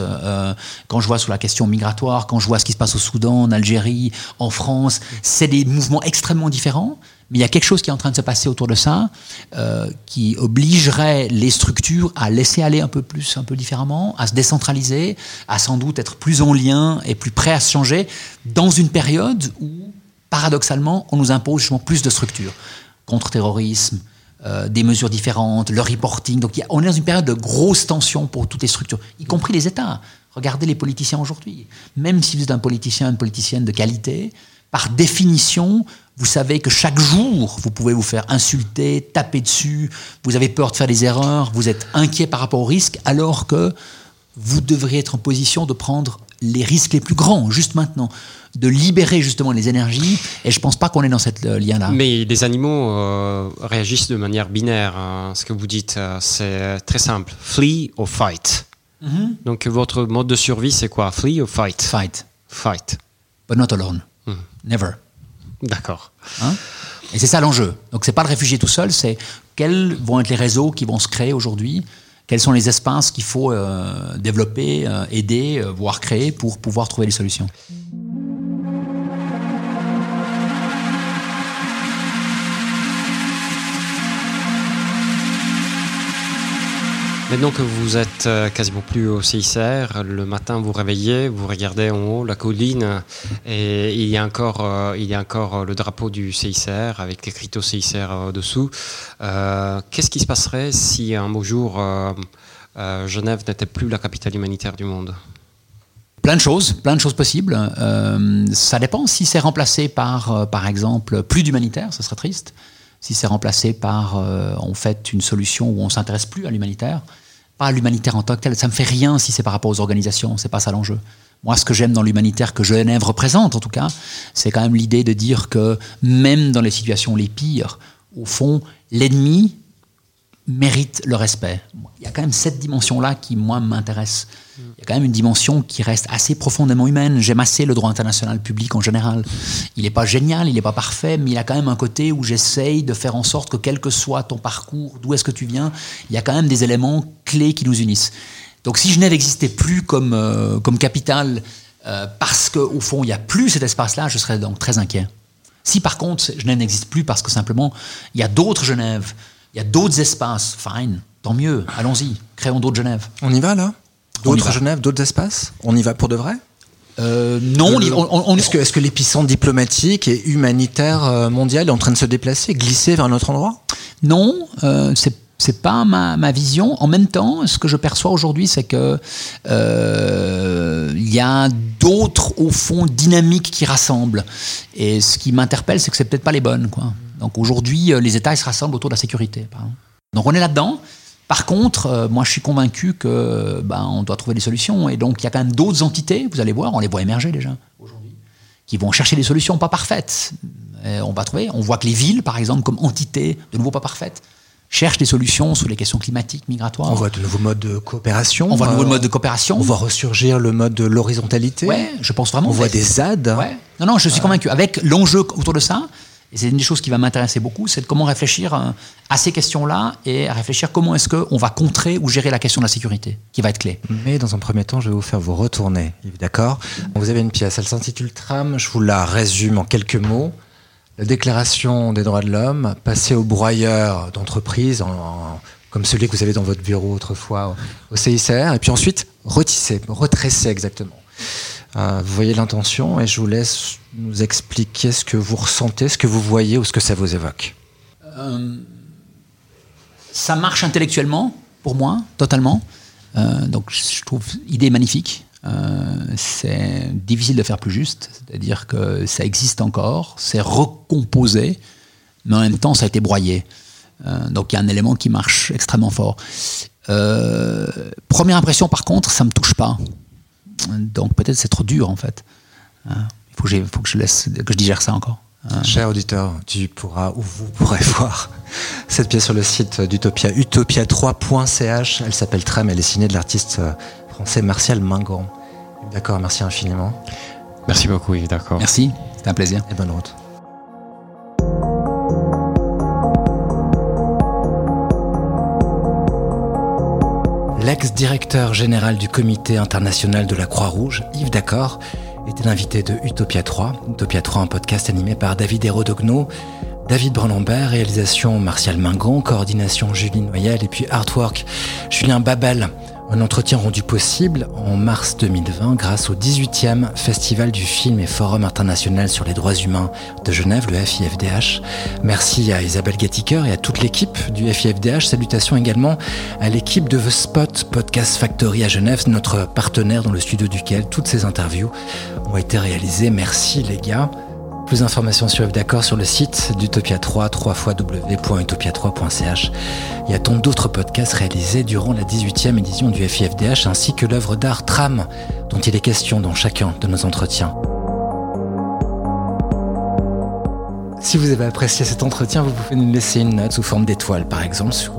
quand je vois sur la question migratoire, quand je vois ce qui se passe au Soudan, en Algérie, en France, c'est des mouvements extrêmement différents. Mais il y a quelque chose qui est en train de se passer autour de ça, euh, qui obligerait les structures à laisser aller un peu plus, un peu différemment, à se décentraliser, à sans doute être plus en lien et plus prêt à se changer dans une période où, paradoxalement, on nous impose justement plus de structures. Contre-terrorisme, euh, des mesures différentes, le reporting. Donc on est dans une période de grosse tension pour toutes les structures, y compris les États. Regardez les politiciens aujourd'hui. Même si vous êtes un politicien, une politicienne de qualité, par définition, vous savez que chaque jour, vous pouvez vous faire insulter, taper dessus, vous avez peur de faire des erreurs, vous êtes inquiet par rapport au risque, alors que vous devriez être en position de prendre les risques les plus grands, juste maintenant, de libérer justement les énergies. Et je ne pense pas qu'on est dans cette euh, lien-là. Mais les animaux euh, réagissent de manière binaire. Hein. Ce que vous dites, euh, c'est très simple. Flee or fight? Mm-hmm. Donc votre mode de survie, c'est quoi? Flee or fight? Fight. Fight. But not alone. Mm. Never. D'accord. Hein et c'est ça l'enjeu. Donc c'est pas le réfugié tout seul, c'est quels vont être les réseaux qui vont se créer aujourd'hui, quels sont les espaces qu'il faut euh, développer, euh, aider, euh, voire créer pour pouvoir trouver des solutions. Maintenant que vous êtes euh, quasiment plus au CICR, le matin vous réveillez, vous regardez en haut la colline et il y a encore, euh, il y a encore euh, le drapeau du CICR avec l'écrit au CICR dessous. Qu'est-ce qui se passerait si un beau jour Genève n'était plus la capitale humanitaire du monde? Plein de choses, plein de choses possibles. ça dépend si c'est remplacé par, par exemple, plus d'humanitaire, ce serait triste si c'est remplacé par en fait une solution où on s'intéresse plus à l'humanitaire, l'humanitaire en tant que tel. Ça me fait rien si c'est par rapport aux organisations. C'est pas ça l'enjeu. Moi, ce que j'aime dans l'humanitaire que Genève représente, en tout cas, c'est quand même l'idée de dire que même dans les situations les pires, au fond, l'ennemi mérite le respect. Il y a quand même cette dimension-là qui, moi, m'intéresse. Il y a quand même une dimension qui reste assez profondément humaine. J'aime assez le droit international public en général. Il n'est pas génial, il n'est pas parfait, mais il a quand même un côté où j'essaye de faire en sorte que quel que soit ton parcours, d'où est-ce que tu viens, il y a quand même des éléments clés qui nous unissent. Donc si Genève n'existait plus comme, euh, comme capitale, euh, parce qu'au fond, il n'y a plus cet espace-là, je serais donc très inquiet. Si par contre Genève n'existe plus parce que simplement il y a d'autres Genève, il y a d'autres espaces, fine, tant mieux, allons-y, créons d'autres Genève. On y va là D'autres Genève, d'autres espaces On y va pour de vrai euh, non, on, est-ce que, est que l'épicentre diplomatique et humanitaire euh, mondial est en train de se déplacer, glisser vers un autre endroit? Non, euh, c'est c'est pas ma, ma, vision. En même temps, ce que je perçois aujourd'hui, c'est que euh, il y a d'autres au fond dynamiques qui rassemblent. Et ce qui m'interpelle, c'est que c'est peut-être pas les bonnes. Quoi. Donc aujourd'hui, les États ils se rassemblent autour de la sécurité. Donc on est là-dedans. Par contre, euh, moi je suis convaincu que ben, on doit trouver des solutions. Et donc il y a quand même d'autres entités, vous allez voir, on les voit émerger déjà aujourd'hui, qui vont chercher des solutions pas parfaites. on va trouver, on voit que les villes, par exemple, comme entités de nouveau pas parfaites, cherchent des solutions sur les questions climatiques, migratoires. On voit de nouveaux modes de coopération. On voit de nouveaux modes de coopération. On voit ressurgir le mode de l'horizontalité. Ouais, je pense vraiment. On voit des ZAD. Ouais. Non, non, je suis convaincu. Avec l'enjeu autour de ça, et c'est une des choses qui va m'intéresser beaucoup, c'est de comment réfléchir euh, à ces questions-là et à réfléchir comment est-ce qu'on va contrer ou gérer la question de la sécurité, qui va être clé. Mais dans un premier temps, je vais vous faire vous retourner, d'accord? Vous avez une pièce, elle s'intitule Tram, je vous la résume en quelques mots. La déclaration des droits de l'homme, passée au broyeur d'entreprise, comme celui que vous avez dans votre bureau autrefois au CICR, et puis ensuite retisser, retresser exactement. Euh, vous voyez l'intention et je vous laisse nous expliquer ce que vous ressentez, ce que vous voyez ou ce que ça vous évoque. Euh, ça marche intellectuellement, pour moi, totalement. Euh, donc je trouve l'idée magnifique. c'est difficile de faire plus juste, c'est-à-dire que ça existe encore, c'est recomposé, mais en même temps ça a été broyé. donc il y a un élément qui marche extrêmement fort. première impression par contre, ça ne me touche pas. Donc peut-être c'est trop dur en fait. Hein. Il faut que, faut que je laisse que je digère ça encore. Hein. Cher auditeur, tu pourras ou vous pourrez voir cette pièce sur le site d'Utopia, utopia3.ch. Elle s'appelle Trem, elle est signée de l'artiste français Martial Mingon. D'accord, merci infiniment. Merci beaucoup, Yves, d'accord. Merci, c'était un plaisir. Et bonne route. L'ex-directeur général du comité international de la Croix-Rouge, Yves D'accord, était l'invité de Utopia 3. Utopia 3, un podcast animé par David Hérodogno, David Brunambert, réalisation Martial Mingon, coordination Julie Noyel et puis artwork Julien Babel. Un entretien rendu possible en mars 2020 grâce au 18e Festival du film et Forum international sur les droits humains de Genève, le FIFDH. Merci à Isabelle Gattiker et à toute l'équipe du FIFDH. Salutations également à l'équipe de The Spot Podcast Factory à Genève, notre partenaire dans le studio duquel toutes ces interviews ont été réalisées. Merci les gars. Plus d'informations sur D'accord sur le site d'Utopia 3, 3 www.utopia3.ch. Il y a tant d'autres podcasts réalisés durant la 18e édition du FIFDH ainsi que l'œuvre d'art Tram dont il est question dans chacun de nos entretiens. Si vous avez apprécié cet entretien, vous pouvez nous laisser une note sous forme d'étoile par exemple sur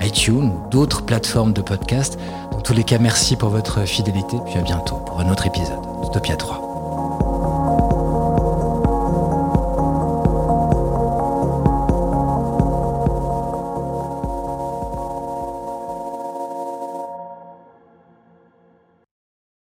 iTunes ou d'autres plateformes de podcast. Dans tous les cas, merci pour votre fidélité, puis à bientôt pour un autre épisode d'Utopia 3.